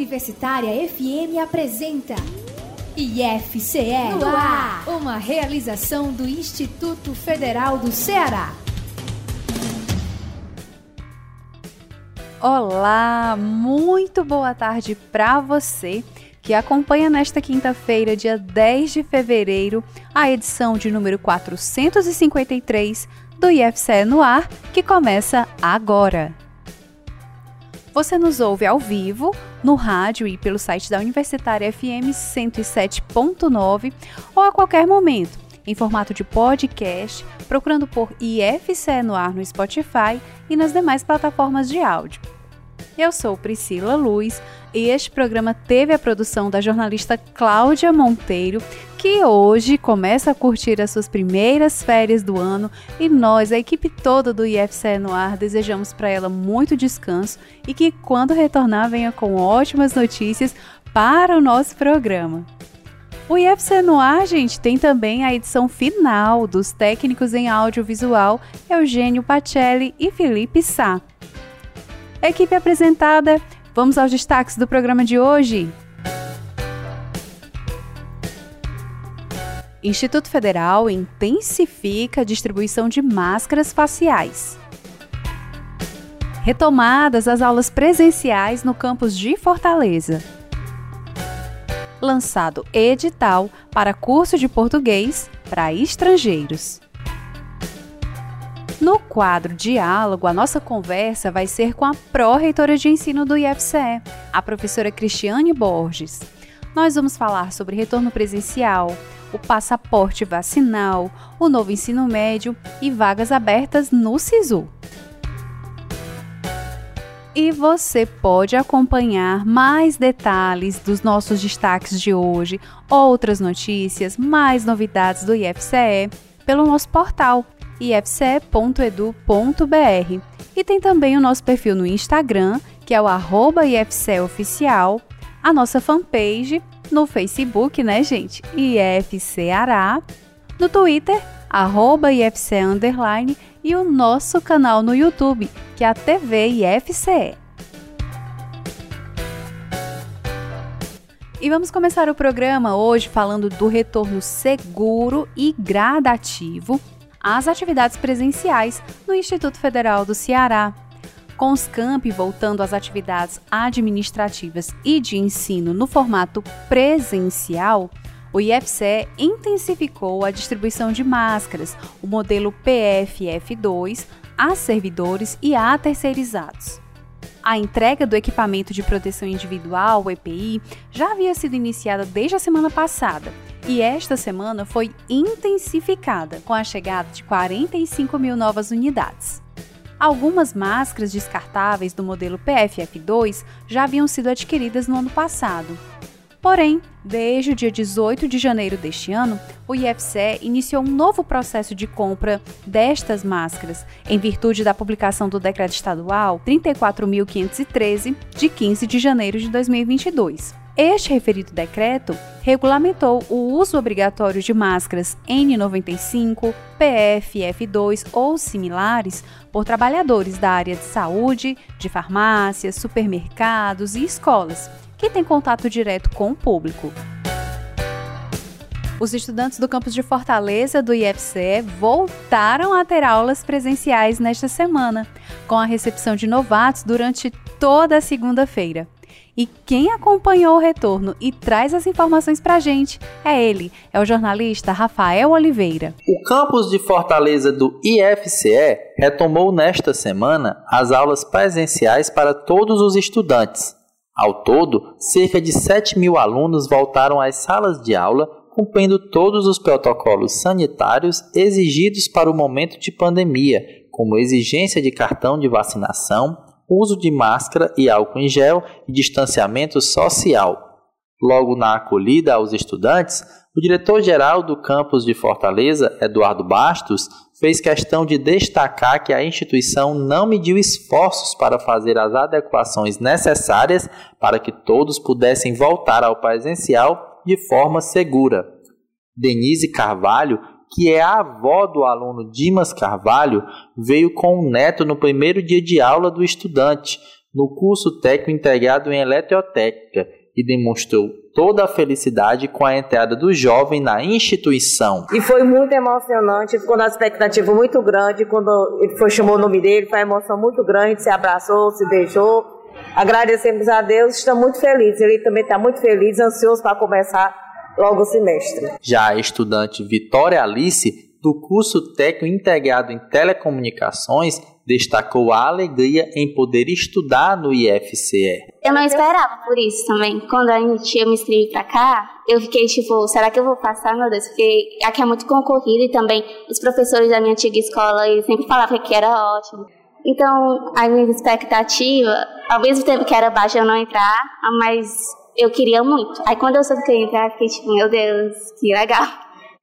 Universitária FM apresenta IFCE no ar, uma realização do Instituto Federal do Ceará. Olá, muito boa tarde para você que acompanha nesta quinta-feira, dia 10 de fevereiro, a edição de número 453 do IFCE no ar, que começa agora. Você nos ouve ao vivo, no rádio e pelo site da Universitária FM 107.9 ou a qualquer momento, em formato de podcast, procurando por IFCE no ar no Spotify e nas demais plataformas de áudio. Eu sou Priscila Luz e este programa teve a produção da jornalista Cláudia Monteiro, que hoje começa a curtir as suas primeiras férias do ano e nós, a equipe toda do IFCE no ar, desejamos para ela muito descanso e que quando retornar venha com ótimas notícias para o nosso programa. O IFC no ar, gente, tem também a edição final dos técnicos em audiovisual Eugênio Pacelli e Felipe Sá. Equipe apresentada Vamos aos destaques do programa de hoje. Instituto Federal intensifica a distribuição de máscaras faciais. Retomadas as aulas presenciais no campus de Fortaleza. Lançado edital para curso de português para estrangeiros. No quadro Diálogo, a nossa conversa vai ser com a pró-reitora de ensino do IFCE, a professora Cristiane Borges. Nós vamos falar sobre retorno presencial, o passaporte vacinal, o novo ensino médio e vagas abertas no SISU. E você pode acompanhar mais detalhes dos nossos destaques de hoje, outras notícias, mais novidades do IFCE pelo nosso portal ifce.edu.br. E tem também o nosso perfil no Instagram, que é o IFCEoficial, a nossa fanpage no Facebook, né, gente? IFCará, no Twitter, arroba IFCE Underline, e o nosso canal no YouTube, que é a TV IFCE. E vamos começar o programa hoje falando do retorno seguro e gradativo às atividades presenciais no Instituto Federal do Ceará. Com os campi voltando às atividades administrativas e de ensino no formato presencial, o IFCE intensificou a distribuição de máscaras, o modelo PFF2, a servidores e a terceirizados. A entrega do equipamento de proteção individual, o EPI, já havia sido iniciada desde a semana passada e esta semana foi intensificada com a chegada de 45 mil novas unidades. Algumas máscaras descartáveis do modelo PFF2 já haviam sido adquiridas no ano passado. Porém, desde o dia 18 de janeiro deste ano, o IFCE iniciou um novo processo de compra destas máscaras, em virtude da publicação do Decreto Estadual 34.513, de 15 de janeiro de 2022. Este referido decreto regulamentou o uso obrigatório de máscaras N95, PFF2 ou similares por trabalhadores da área de saúde, de farmácias, supermercados e escolas, que têm contato direto com o público. Os estudantes do campus de Fortaleza do IFCE voltaram a ter aulas presenciais nesta semana, com a recepção de novatos durante toda a segunda-feira. E quem acompanhou o retorno e traz as informações para a gente é ele, é o jornalista Rafael Oliveira. O campus de Fortaleza do IFCE retomou nesta semana as aulas presenciais para todos os estudantes. Ao todo, cerca de 7 mil alunos voltaram às salas de aula, cumprindo todos os protocolos sanitários exigidos para o momento de pandemia, como exigência de cartão de vacinação, uso de máscara e álcool em gel e distanciamento social. Logo na acolhida aos estudantes, o diretor-geral do campus de Fortaleza, Eduardo Bastos, fez questão de destacar que a instituição não mediu esforços para fazer as adequações necessárias para que todos pudessem voltar ao presencial de forma segura. Denise Carvalho que é a avó do aluno Dimas Carvalho, veio com o neto no primeiro dia de aula do estudante, no curso técnico integrado em eletrotécnica e demonstrou toda a felicidade com a entrada do jovem na instituição. E foi muito emocionante, ficou uma expectativa muito grande quando ele foi, chamou o nome dele, foi uma emoção muito grande, se abraçou, se beijou. Agradecemos a Deus, estamos muito felizes. Ele também está muito feliz, ansioso para começar logo o semestre. Já a estudante Vitória Alice do curso técnico integrado em telecomunicações destacou a alegria em poder estudar no IFCE. Eu não esperava por isso também. Quando a gente, eu me inscrevi para cá, eu fiquei tipo, será que eu vou passar, meu Deus? Porque aqui é muito concorrido e também os professores da minha antiga escola, eles sempre falavam que era ótimo. Então, a minha expectativa, ao mesmo tempo que era baixa eu não entrar, mas eu queria muito. Aí quando eu soube que eu ia entrar, fiquei tipo, meu Deus, que legal.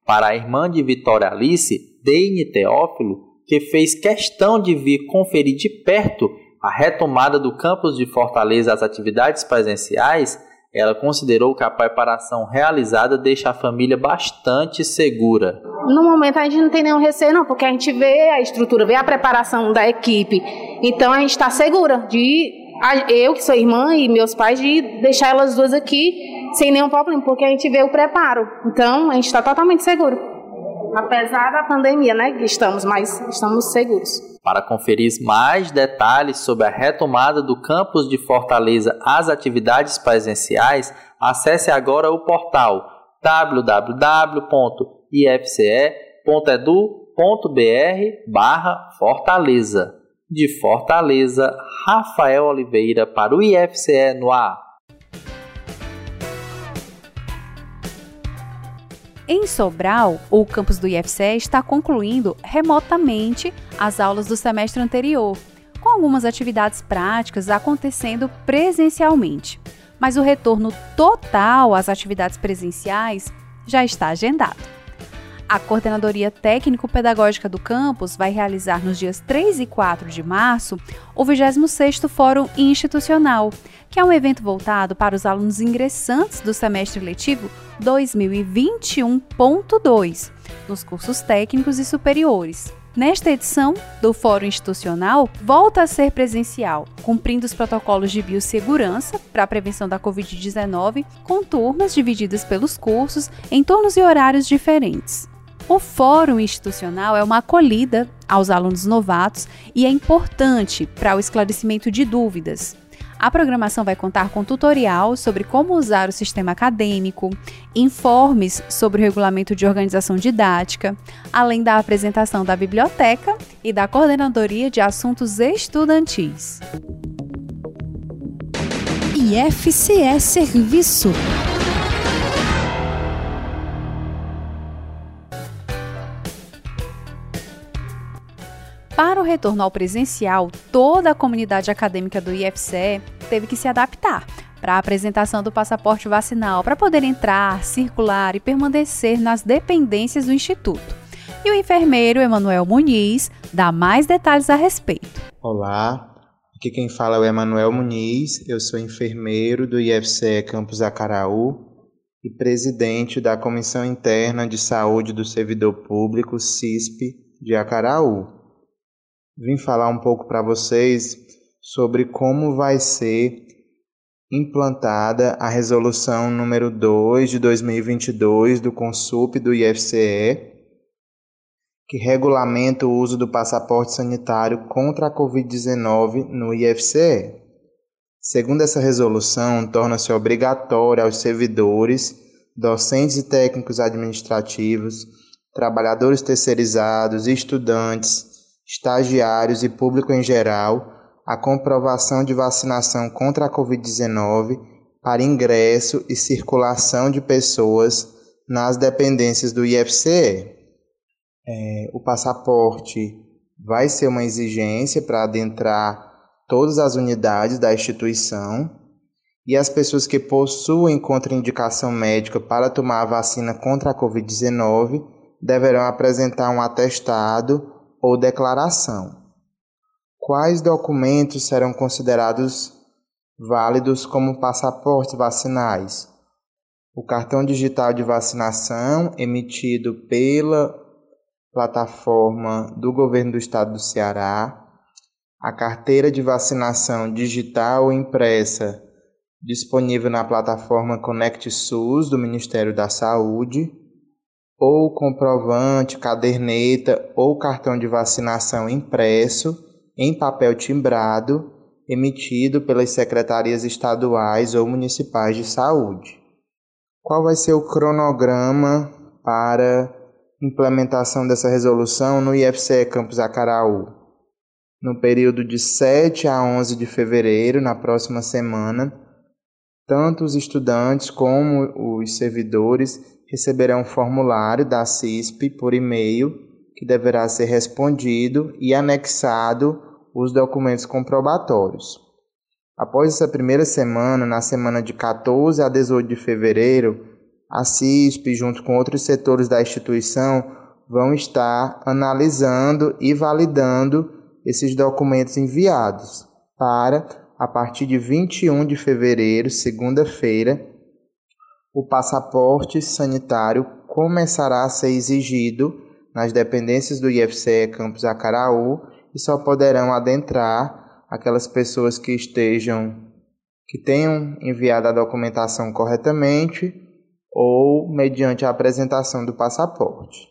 Para a irmã de Vitória Alice, Deine Teófilo, que fez questão de vir conferir de perto a retomada do campus de Fortaleza às atividades presenciais, ela considerou que a preparação realizada deixa a família bastante segura. No momento a gente não tem nenhum receio, não, porque a gente vê a estrutura, vê a preparação da equipe. Então a gente está segura de eu, que sou irmã, e meus pais, de deixar elas duas aqui sem nenhum problema, porque a gente vê o preparo. Então, a gente está totalmente seguro. Apesar da pandemia, né, estamos, mas estamos seguros. Para conferir mais detalhes sobre a retomada do campus de Fortaleza às atividades presenciais, acesse agora o portal www.ifce.edu.br/fortaleza. De Fortaleza, Rafael Oliveira para o IFCE no ar. Em Sobral, o campus do IFCE está concluindo remotamente as aulas do semestre anterior, com algumas atividades práticas acontecendo presencialmente. Mas o retorno total às atividades presenciais já está agendado. A Coordenadoria Técnico-Pedagógica do campus vai realizar nos dias 3 e 4 de março o 26º Fórum Institucional, que é um evento voltado para os alunos ingressantes do semestre letivo 2021.2, nos cursos técnicos e superiores. Nesta edição do Fórum Institucional, volta a ser presencial, cumprindo os protocolos de biossegurança para a prevenção da Covid-19, com turmas divididas pelos cursos em turnos e horários diferentes. O fórum institucional é uma acolhida aos alunos novatos e é importante para o esclarecimento de dúvidas. A programação vai contar com tutorial sobre como usar o sistema acadêmico, informes sobre o regulamento de organização didática, além da apresentação da biblioteca e da coordenadoria de assuntos estudantis. IFCE Serviço Para o retorno ao presencial, toda a comunidade acadêmica do IFCE teve que se adaptar para a apresentação do passaporte vacinal para poder entrar, circular e permanecer nas dependências do Instituto. E o enfermeiro Emanuel Muniz dá mais detalhes a respeito. Olá, aqui quem fala é o Emanuel Muniz, eu sou enfermeiro do IFCE Campus Acaraú e presidente da Comissão Interna de Saúde do Servidor Público, CISP, de Acaraú vim falar um pouco para vocês sobre como vai ser implantada a resolução número 2 de 2022 do Consup do IFCE, que regulamenta o uso do passaporte sanitário contra a COVID-19 no IFCE. Segundo essa resolução, torna-se obrigatório aos servidores, docentes e técnicos administrativos, trabalhadores terceirizados, estudantes, estagiários e público em geral a comprovação de vacinação contra a Covid-19 para ingresso e circulação de pessoas nas dependências do IFCE. É, o passaporte vai ser uma exigência para adentrar todas as unidades da instituição e as pessoas que possuem contraindicação médica para tomar a vacina contra a Covid-19 deverão apresentar um atestado ou declaração. Quais documentos serão considerados válidos como passaportes vacinais? O cartão digital de vacinação emitido pela plataforma do governo do estado do Ceará, a carteira de vacinação digital impressa disponível na plataforma Conect SUS do Ministério da Saúde, ou comprovante, caderneta ou cartão de vacinação impresso em papel timbrado emitido pelas secretarias estaduais ou municipais de saúde. Qual vai ser o cronograma para implementação dessa resolução no IFCE Campus Acaraú? No período de 7 a 11 de fevereiro, na próxima semana, tanto os estudantes como os servidores receberão um formulário da CISP por e-mail que deverá ser respondido e anexado os documentos comprobatórios. Após essa primeira semana, na semana de 14 a 18 de fevereiro, a CISP, junto com outros setores da instituição, vão estar analisando e validando esses documentos enviados para, a partir de 21 de fevereiro, segunda-feira, o passaporte sanitário começará a ser exigido nas dependências do IFCE Campus Acaraú e só poderão adentrar aquelas pessoas que estejam que tenham enviado a documentação corretamente ou mediante a apresentação do passaporte.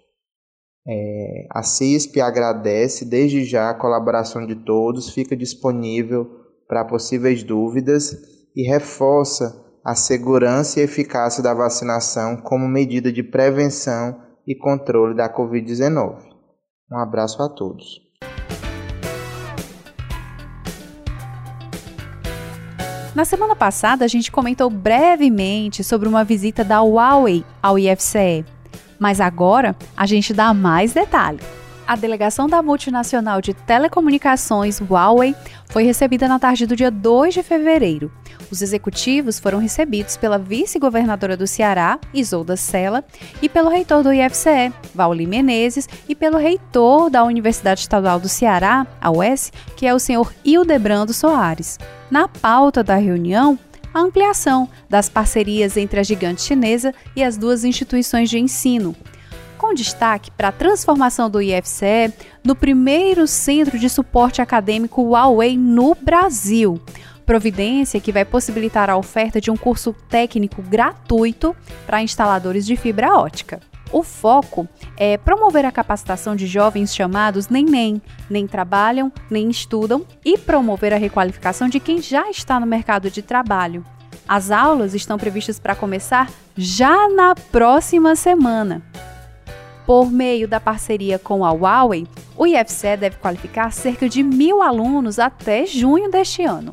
É, a CISP agradece desde já a colaboração de todos, fica disponível para possíveis dúvidas e reforça a segurança e eficácia da vacinação como medida de prevenção e controle da Covid-19. Um abraço a todos. Na semana passada, a gente comentou brevemente sobre uma visita da Huawei ao IFCE, mas agora a gente dá mais detalhe. A delegação da multinacional de telecomunicações Huawei foi recebida na tarde do dia 2 de fevereiro. Os executivos foram recebidos pela vice-governadora do Ceará, Isolda Sela, e pelo reitor do IFCE, Vauli Menezes, e pelo reitor da Universidade Estadual do Ceará, a UES, que é o senhor Hildebrando Soares. Na pauta da reunião, a ampliação das parcerias entre a gigante chinesa e as duas instituições de ensino, com destaque para a transformação do IFCE no primeiro centro de suporte acadêmico Huawei no Brasil. Providência que vai possibilitar a oferta de um curso técnico gratuito para instaladores de fibra ótica. O foco é promover a capacitação de jovens chamados nem nem, nem trabalham, nem estudam e promover a requalificação de quem já está no mercado de trabalho. As aulas estão previstas para começar já na próxima semana. Por meio da parceria com a Huawei, o IFCE deve qualificar cerca de mil alunos até junho deste ano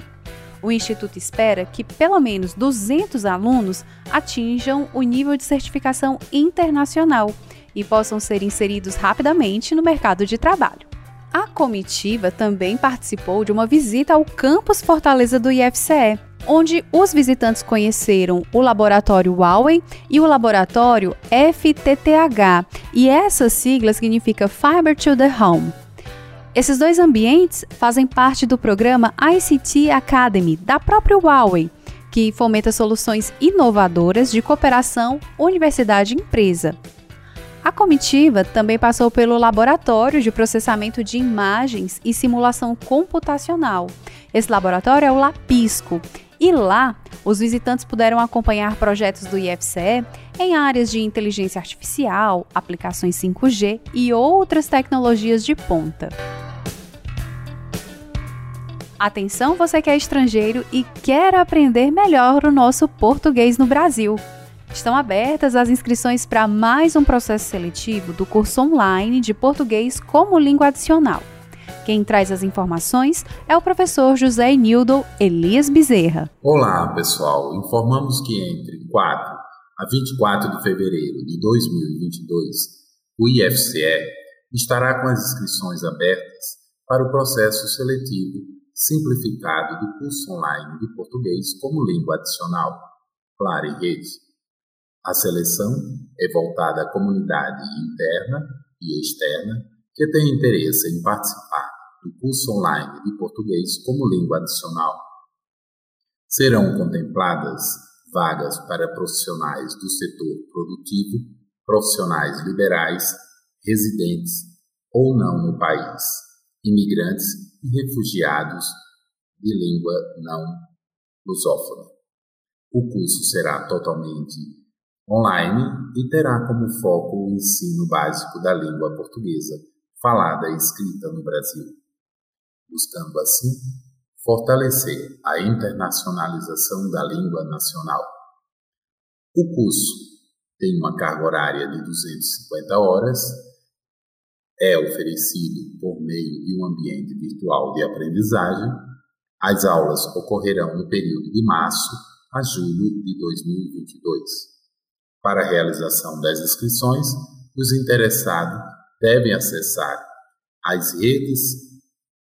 o Instituto espera que pelo menos 200 alunos atinjam o nível de certificação internacional e possam ser inseridos rapidamente no mercado de trabalho. A comitiva também participou de uma visita ao campus Fortaleza do IFCE, onde os visitantes conheceram o laboratório Huawei e o laboratório FTTH, e essa sigla significa Fiber to the Home. Esses dois ambientes fazem parte do programa ICT Academy da própria Huawei, que fomenta soluções inovadoras de cooperação universidade-empresa. A comitiva também passou pelo Laboratório de Processamento de Imagens e Simulação Computacional. Esse laboratório é o LAPISCO, e lá os visitantes puderam acompanhar projetos do IFCE em áreas de inteligência artificial, aplicações 5G e outras tecnologias de ponta. Atenção, você que é estrangeiro e quer aprender melhor o nosso português no Brasil. Estão abertas as inscrições para mais um processo seletivo do curso online de português como língua adicional. Quem traz as informações é o professor José Nildo Elias Bezerra. Olá, pessoal. Informamos que entre 4 a 24 de fevereiro de 2022, o IFCE estará com as inscrições abertas para o processo seletivo simplificado do curso online de português como língua adicional, Clara e Rede. A seleção é voltada à comunidade interna e externa que tem interesse em participar do curso online de português como língua adicional. Serão contempladas vagas para profissionais do setor produtivo, profissionais liberais, residentes ou não no país imigrantes e refugiados de língua não lusófona. O curso será totalmente online e terá como foco o ensino básico da língua portuguesa, falada e escrita no Brasil, buscando assim fortalecer a internacionalização da língua nacional. O curso tem uma carga horária de 250 horas, é oferecido por meio de um ambiente virtual de aprendizagem. As aulas ocorrerão no período de março a julho de 2022. Para a realização das inscrições, os interessados devem acessar as redes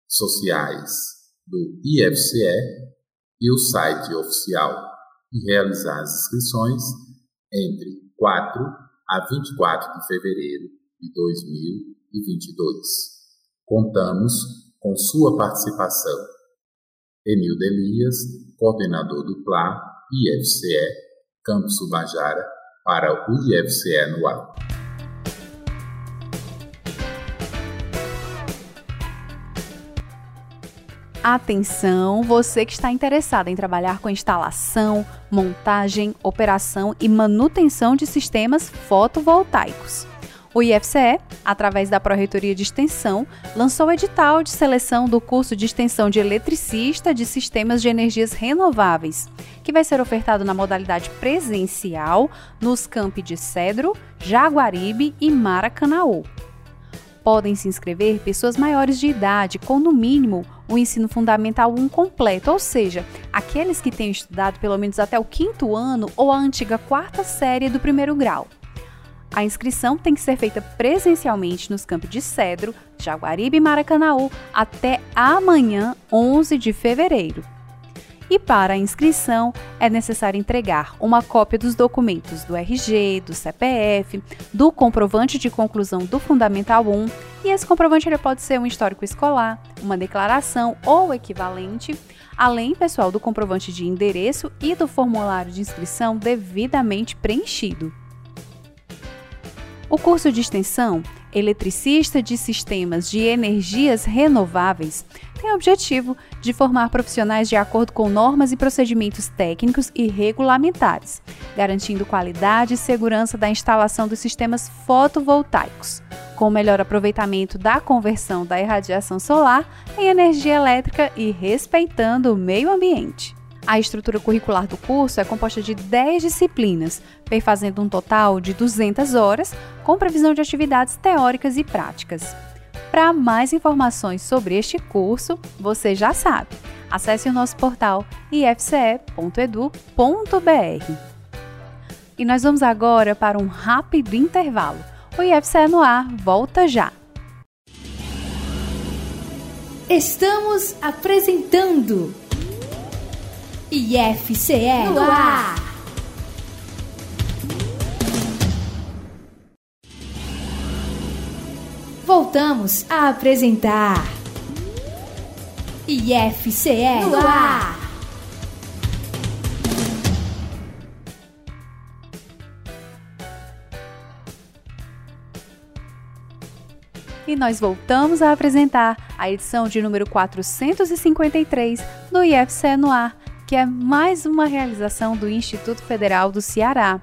sociais do IFCE e o site oficial e realizar as inscrições entre 4 a 24 de fevereiro de 2022. Contamos com sua participação. Enildo Elias, coordenador do PLA IFCE, Campus Subajara, para o IFCE no ar. Atenção, você que está interessado em trabalhar com instalação, montagem, operação e manutenção de sistemas fotovoltaicos. O IFCE, através da Pró-Reitoria de Extensão, lançou o edital de seleção do curso de extensão de eletricista de sistemas de energias renováveis, que vai ser ofertado na modalidade presencial nos campi de Cedro, Jaguaribe e Maracanaú. Podem se inscrever pessoas maiores de idade, com no mínimo o ensino fundamental 1 completo, ou seja, aqueles que tenham estudado pelo menos até o quinto ano ou a antiga quarta série do primeiro grau. A inscrição tem que ser feita presencialmente nos campos de Cedro, Jaguaribe e Maracanaú até amanhã, 11 de fevereiro e para a inscrição é necessário entregar uma cópia dos documentos do RG, do CPF, do comprovante de conclusão do Fundamental 1 e esse comprovante ele pode ser um histórico escolar, uma declaração ou equivalente, além, pessoal, do comprovante de endereço e do formulário de inscrição devidamente preenchido. O curso de extensão Eletricista de Sistemas de Energias Renováveis tem o objetivo de formar profissionais de acordo com normas e procedimentos técnicos e regulamentares, garantindo qualidade e segurança da instalação dos sistemas fotovoltaicos, com melhor aproveitamento da conversão da irradiação solar em energia elétrica e respeitando o meio ambiente. A estrutura curricular do curso é composta de 10 disciplinas, perfazendo um total de 200 horas, com previsão de atividades teóricas e práticas. Para mais informações sobre este curso, você já sabe. Acesse o nosso portal ifce.edu.br. E nós vamos agora para um rápido intervalo. O IFCE no ar volta já. Estamos apresentando IFCE no ar. Voltamos a apresentar IFCE no ar. E nós voltamos a apresentar a edição de número 453 do IFCE no ar, que é mais uma realização do Instituto Federal do Ceará.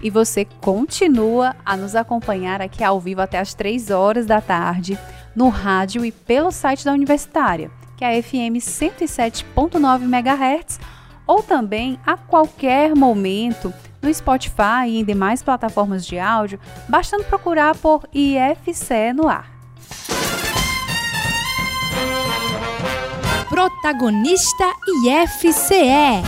E você continua a nos acompanhar aqui ao vivo até as 3 horas da tarde, no rádio e pelo site da Universitária, que é a FM 107.9 MHz, ou também a qualquer momento no Spotify e em demais plataformas de áudio, bastando procurar por IFC no ar. Protagonista IFCE.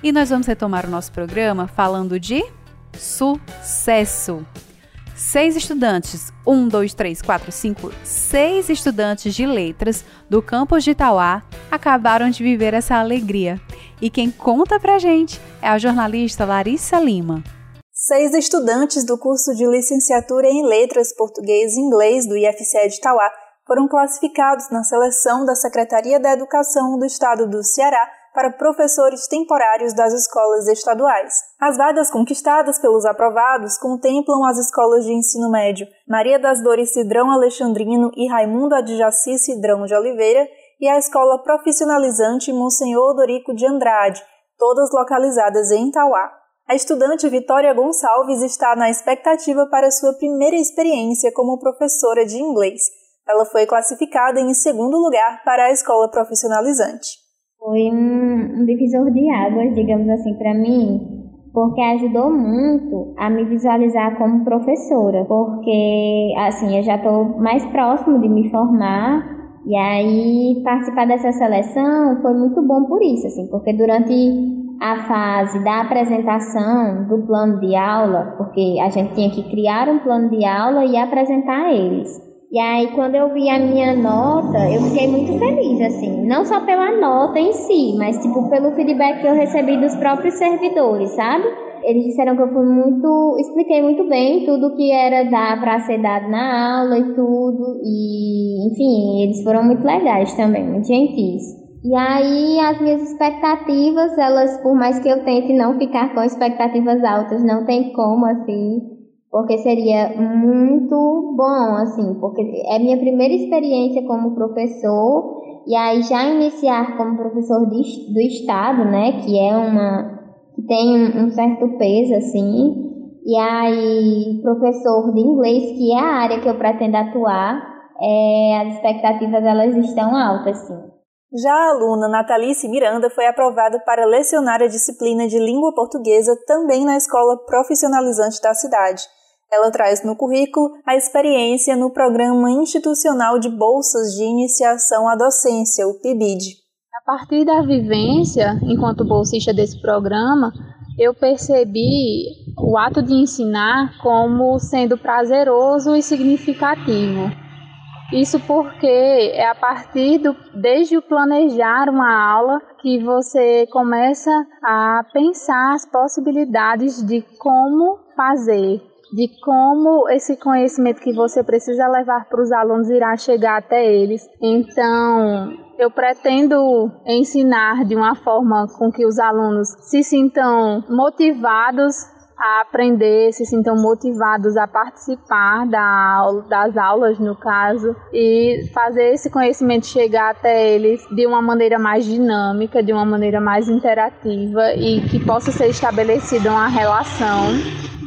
E nós vamos retomar o nosso programa falando de sucesso. Seis estudantes, um, dois, três, quatro, cinco, seis estudantes de letras do campus de Itauá acabaram de viver essa alegria. E quem conta pra gente é a jornalista Larissa Lima. Seis estudantes do curso de licenciatura em Letras Português e Inglês do IFCE de Itauá foram classificados na seleção da Secretaria da Educação do Estado do Ceará para professores temporários das escolas estaduais. As vagas conquistadas pelos aprovados contemplam as escolas de ensino médio Maria das Dores Cidrão Alexandrino e Raimundo Adjaci Cidrão de Oliveira e a Escola Profissionalizante Monsenhor Dorico de Andrade, todas localizadas em Itauá. A estudante Vitória Gonçalves está na expectativa para sua primeira experiência como professora de inglês. Ela foi classificada em segundo lugar para a escola profissionalizante. Foi um, divisor de águas, digamos assim, para mim, porque ajudou muito a me visualizar como professora, porque assim eu já estou mais próximo de me formar e aí participar dessa seleção foi muito bom por isso, assim, porque durante a fase da apresentação do plano de aula, porque a gente tinha que criar um plano de aula e apresentar eles. E aí, quando eu vi a minha nota, eu fiquei muito feliz, assim. Não só pela nota em si, mas, tipo, pelo feedback que eu recebi dos próprios servidores, sabe? Eles disseram que eu fui muito. Expliquei muito bem tudo que era dar para ser dado na aula e tudo. E, enfim, eles foram muito legais também, muito gentis. E aí, as minhas expectativas, elas, por mais que eu tente não ficar com expectativas altas, não tem como, assim porque seria muito bom, assim, porque é minha primeira experiência como professor, e aí já iniciar como professor de, do Estado, né, que é uma, que tem um, certo peso, assim, e aí professor de inglês, que é a área que eu pretendo atuar, é, as expectativas elas estão altas, sim. Já a aluna Natalice Miranda foi aprovada para lecionar a disciplina de língua portuguesa também na escola profissionalizante da cidade. Ela traz no currículo a experiência no Programa Institucional de Bolsas de Iniciação à Docência, o PIBID. A partir da vivência, enquanto bolsista desse programa, eu percebi o ato de ensinar como sendo prazeroso e significativo. Isso porque é a partir do desde o planejar uma aula que você começa a pensar as possibilidades de como fazer, de como esse conhecimento que você precisa levar para os alunos irá chegar até eles. Então, eu pretendo ensinar de uma forma com que os alunos se sintam motivados a aprender, se sintam motivados a participar da das aulas, no caso, e fazer esse conhecimento chegar até eles de uma maneira mais dinâmica, de uma maneira mais interativa e que possa ser estabelecida uma relação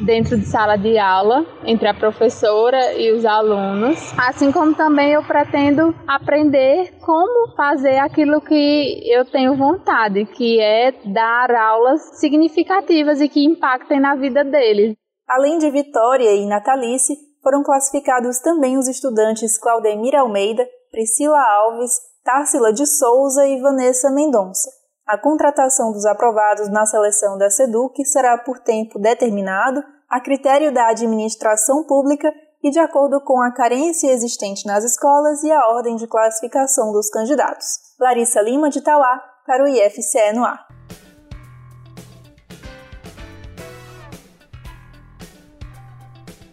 dentro de sala de aula entre a professora e os alunos, assim como também eu pretendo aprender como fazer aquilo que eu tenho vontade, que é dar aulas significativas e que impactem na vida deles. Além de Vitória e Natalice, foram classificados também os estudantes Claudemir Almeida, Priscila Alves, Társila de Souza e Vanessa Mendonça. A contratação dos aprovados na seleção da SEDUC será por tempo determinado, a critério da administração pública e de acordo com a carência existente nas escolas e a ordem de classificação dos candidatos. Larissa Lima de Tauá, para o IFCE no ar.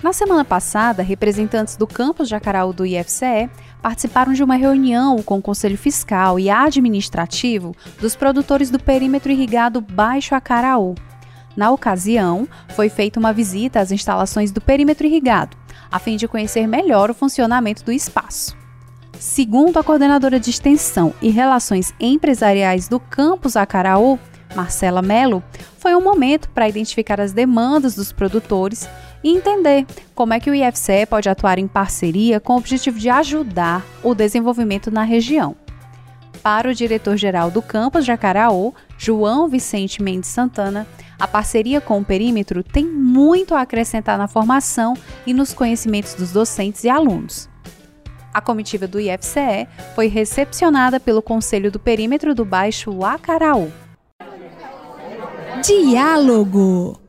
Na semana passada, representantes do campus Jacaraú do IFCE participaram de uma reunião com o Conselho Fiscal e Administrativo dos produtores do perímetro irrigado Baixo Acaraú. Na ocasião, foi feita uma visita às instalações do perímetro irrigado, a fim de conhecer melhor o funcionamento do espaço. Segundo a coordenadora de extensão e relações empresariais do campus Acaraú, Marcela Mello, foi um momento para identificar as demandas dos produtores e entender como é que o IFCE pode atuar em parceria com o objetivo de ajudar o desenvolvimento na região. Para o diretor-geral do campus Jacaraú, João Vicente Mendes Santana, a parceria com o perímetro tem muito a acrescentar na formação e nos conhecimentos dos docentes e alunos. A comitiva do IFCE foi recepcionada pelo Conselho do Perímetro do Baixo Acaraú. Diálogo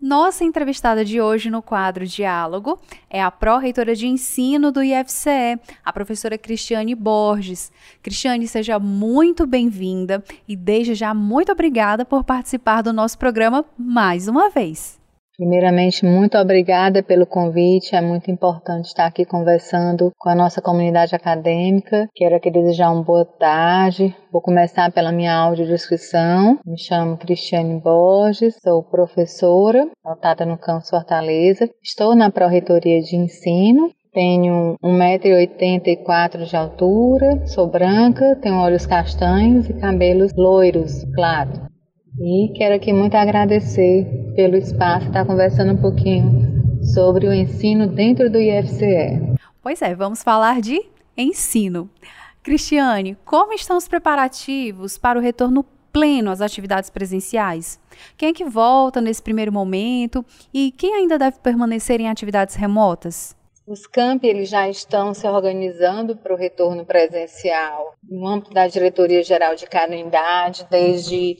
nossa entrevistada de hoje no quadro Diálogo é a pró-reitora de ensino do IFCE, a professora Cristiane Borges. Cristiane, seja muito bem-vinda e desde já muito obrigada por participar do nosso programa mais uma vez. Primeiramente, muito obrigada pelo convite. É muito importante estar aqui conversando com a nossa comunidade acadêmica. Quero aqui desejar uma boa tarde. Vou começar pela minha audiodescrição. Me chamo Cristiane Borges, sou professora, lotada no campus Fortaleza. Estou na Pró-Reitoria de Ensino tenho 1,84m de altura, sou branca, tenho olhos castanhos e cabelos loiros, claro. E quero aqui muito agradecer pelo espaço, estar conversando um pouquinho sobre o ensino dentro do IFCE. Pois é, vamos falar de ensino. Cristiane, como estão os preparativos para o retorno pleno às atividades presenciais? Quem é que volta nesse primeiro momento e quem ainda deve permanecer em atividades remotas? Os campi eles já estão se organizando para o retorno presencial no âmbito da Diretoria Geral de Cada desde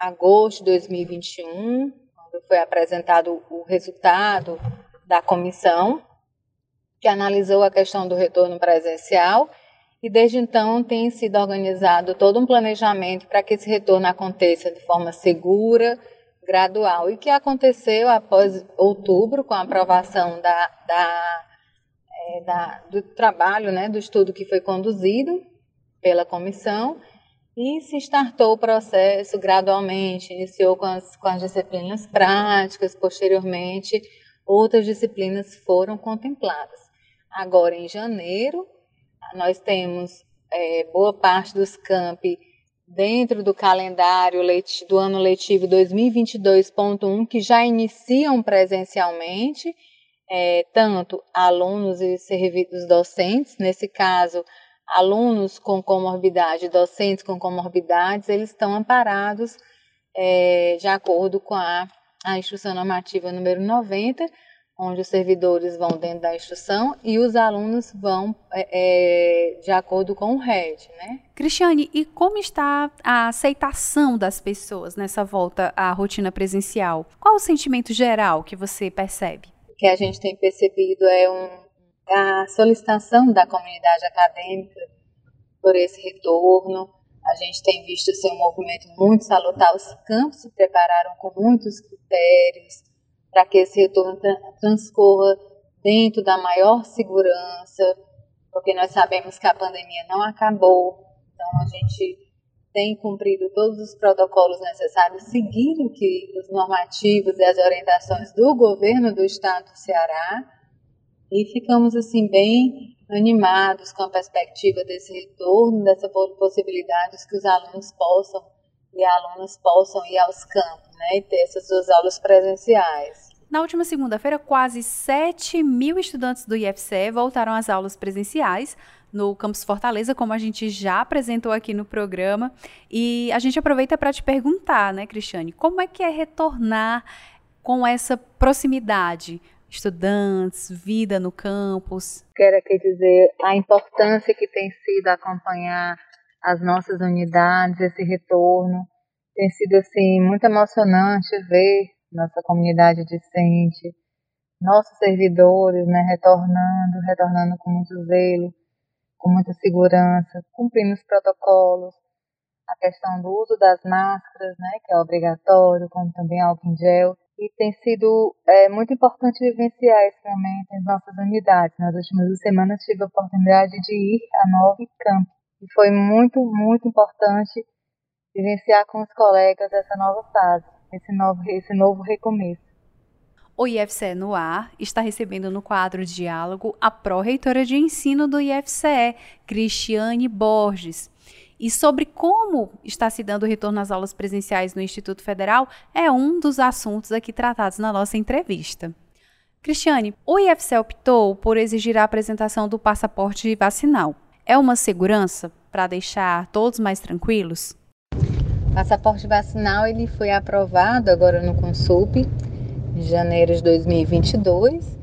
agosto de 2021, quando foi apresentado o resultado da comissão que analisou a questão do retorno presencial e desde então tem sido organizado todo um planejamento para que esse retorno aconteça de forma segura, gradual e que aconteceu após outubro com a aprovação da, da é, da, do trabalho, né, do estudo que foi conduzido pela comissão e se startou o processo gradualmente, iniciou com as, com as disciplinas práticas, posteriormente outras disciplinas foram contempladas. Agora, em janeiro, nós temos é, boa parte dos campi dentro do calendário do ano letivo 2022.1 que já iniciam presencialmente é, tanto alunos e serviços docentes, nesse caso, alunos com comorbidade, docentes com comorbidades, eles estão amparados é, de acordo com a, a instrução normativa número 90, onde os servidores vão dentro da instrução e os alunos vão é, é de acordo com o RED, né? Cristiane, e como está a aceitação das pessoas nessa volta à rotina presencial? Qual o sentimento geral que você percebe? que a gente tem percebido é um, a solicitação da comunidade acadêmica por esse retorno. A gente tem visto ser um movimento muito salutar. Os campos se prepararam com muitos critérios para que esse retorno transcorra dentro da maior segurança, porque nós sabemos que a pandemia não acabou. Então a gente tem cumprido todos os protocolos necessários, seguindo que os normativos e as orientações do governo do estado do Ceará e ficamos assim bem animados com a perspectiva desse retorno, dessa possibilidade que os alunos possam e alunas possam ir aos campos, né, e ter essas suas aulas presenciais. Na última segunda-feira, quase 7 mil estudantes do IFCE voltaram às aulas presenciais, no Campus Fortaleza, como a gente já apresentou aqui no programa. E a gente aproveita para te perguntar, né, Cristiane, como é que é retornar com essa proximidade? Estudantes, vida no campus. Quero aqui dizer a importância que tem sido acompanhar as nossas unidades, esse retorno. Tem sido assim muito emocionante ver nossa comunidade discente, nossos servidores, né, retornando, retornando com muito zelo, com muita segurança, cumprindo os protocolos, a questão do uso das máscaras, né, que é obrigatório, como também álcool em gel. E tem sido é, muito importante vivenciar esse momento em nossas unidades. Nas últimas duas semanas tive a oportunidade de ir a Nove Camp. E foi muito, muito importante vivenciar com os colegas essa nova fase, esse novo, esse novo recomeço. O IFCE no ar está recebendo no quadro Diálogo a pró-reitora de ensino do IFCE, Cristiane Borges. E sobre como está se dando o retorno às aulas presenciais no Instituto Federal é um dos assuntos aqui tratados na nossa entrevista. Cristiane, o IFCE optou por exigir a apresentação do passaporte vacinal. É uma segurança para deixar todos mais tranquilos? Passaporte vacinal ele foi aprovado agora no Consup de janeiro de 2022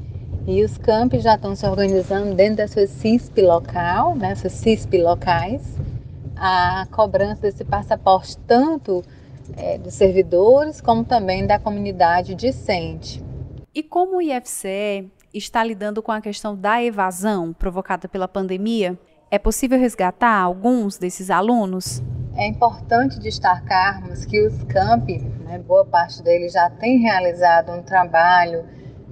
e os campos já estão se organizando dentro da sua CISP local, né, CISP locais, a cobrança desse passaporte tanto é, dos servidores como também da comunidade discente. E como o IFCE está lidando com a questão da evasão provocada pela pandemia, é possível resgatar alguns desses alunos? É importante destacarmos que os campi né, boa parte deles já tem realizado um trabalho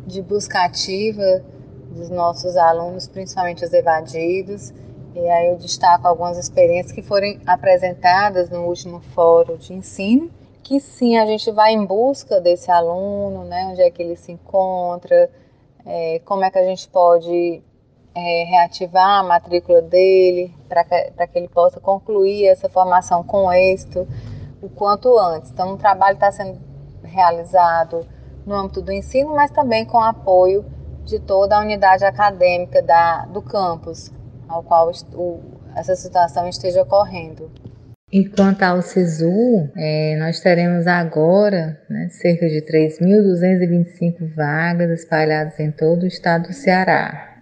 de busca ativa dos nossos alunos, principalmente os evadidos. E aí eu destaco algumas experiências que foram apresentadas no último fórum de ensino, que sim, a gente vai em busca desse aluno, né, onde é que ele se encontra, é, como é que a gente pode é, reativar a matrícula dele para que, que ele possa concluir essa formação com êxito o quanto antes. Então, o trabalho está sendo realizado no âmbito do ensino, mas também com apoio de toda a unidade acadêmica da, do campus, ao qual o, essa situação esteja ocorrendo. E quanto ao SISU, é, nós teremos agora né, cerca de 3.225 vagas espalhadas em todo o estado do Ceará.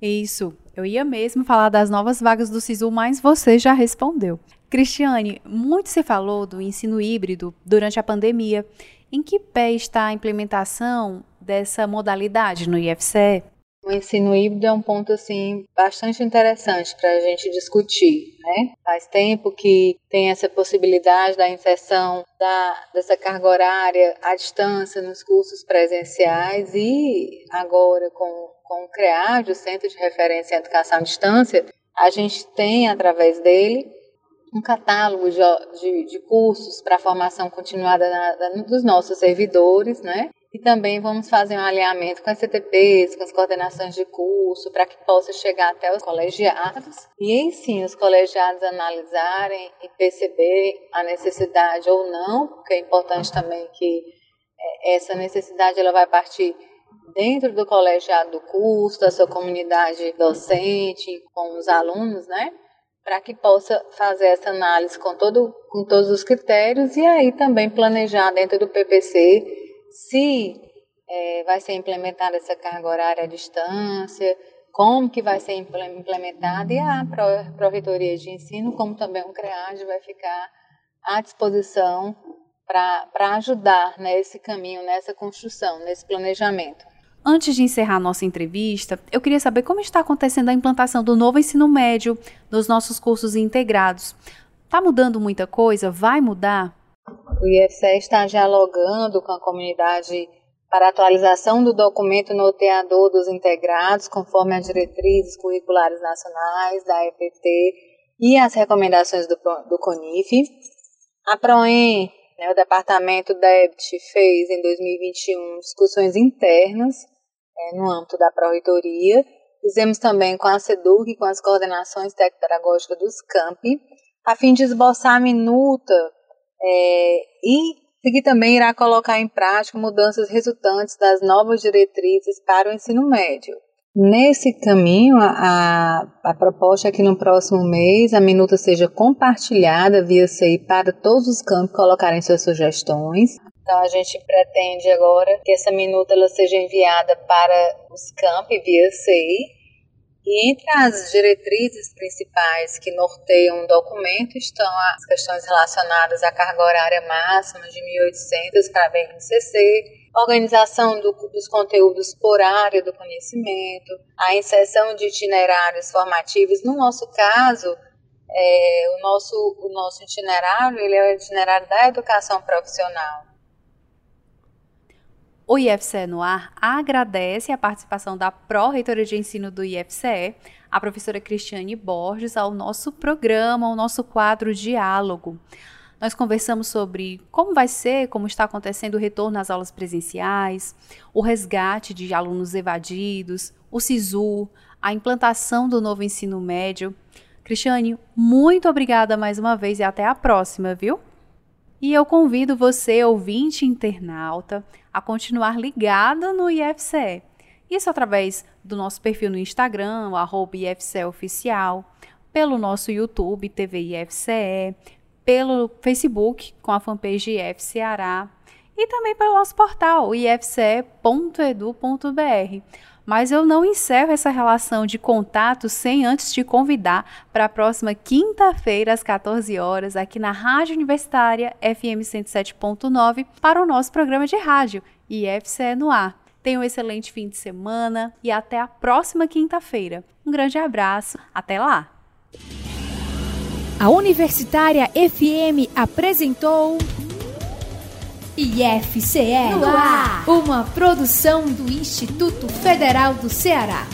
Isso, eu ia mesmo falar das novas vagas do SISU, mas você já respondeu. Cristiane, muito se falou do ensino híbrido durante a pandemia. Em que pé está a implementação dessa modalidade no IFCE? O ensino híbrido é um ponto assim bastante interessante para a gente discutir, né? Faz tempo que tem essa possibilidade da inserção da, dessa carga horária à distância nos cursos presenciais e agora com, com o CREAD, o Centro de Referência em Educação à Distância, a gente tem através dele um catálogo de, de, de cursos para formação continuada na, dos nossos servidores, né? E também vamos fazer um alinhamento com as CTPs, com as coordenações de curso, para que possa chegar até os colegiados. E aí sim, os colegiados analisarem e perceber a necessidade ou não, porque é importante também que é, essa necessidade ela vai partir dentro do colegiado do curso, da sua comunidade docente, com os alunos, né? Para que possa fazer essa análise com, todo, com todos os critérios e aí também planejar dentro do PPC se é, vai ser implementada essa carga horária à distância, como que vai ser implementada e a Pró-Reitoria de Ensino, como também o CREAD, vai ficar à disposição para ajudar nesse caminho, nessa construção, nesse planejamento. Antes de encerrar nossa entrevista, eu queria saber como está acontecendo a implantação do novo ensino médio nos nossos cursos integrados. Está mudando muita coisa? Vai mudar? O IFCE está dialogando com a comunidade para atualização do documento noteador dos integrados, conforme as diretrizes curriculares nacionais da EPT e as recomendações do, do CONIF. A PROEM, né, o Departamento DEBT, fez em 2021 discussões internas é, no âmbito da Pró-Reitoria. Fizemos também com a SEDUC e com as coordenações técnico-pedagógicas dos CAMP, a fim de esboçar a minuta é, e que também irá colocar em prática mudanças resultantes das novas diretrizes para o ensino médio. Nesse caminho, a, a proposta é que no próximo mês a minuta seja compartilhada via CI para todos os campos colocarem suas sugestões. Então a gente pretende agora que essa minuta ela seja enviada para os campos via CI e entre as diretrizes principais que norteiam o documento estão as questões relacionadas à carga horária máxima de 1.800 para a BNCC, organização do, dos conteúdos por área do conhecimento, a inserção de itinerários formativos. No nosso caso, é, o, nosso, o nosso itinerário ele é o itinerário da educação profissional. O IFCE no ar agradece a participação da Pró-Reitoria de Ensino do IFCE, a professora Cristiane Borges, ao nosso programa, ao nosso quadro Diálogo. Nós conversamos sobre como vai ser, como está acontecendo o retorno às aulas presenciais, o resgate de alunos evadidos, o SISU, a implantação do novo ensino médio. Cristiane, muito obrigada mais uma vez e até a próxima, viu? E eu convido você, ouvinte internauta, a continuar ligada no IFCE. Isso através do nosso perfil no Instagram, o arroba IFCE Oficial, pelo nosso YouTube, TV IFCE, pelo Facebook, com a fanpage IF Ceará, e também pelo nosso portal, ifce.edu.br. Mas eu não encerro essa relação de contato sem antes te convidar para a próxima quinta-feira, às 14 horas, aqui na Rádio Universitária FM 107.9, para o nosso programa de rádio IFCE no ar. Tenha um excelente fim de semana e até a próxima quinta-feira. Um grande abraço, até lá! A Universitária FM apresentou IFCE no ar, uma produção do Instituto Federal do Ceará.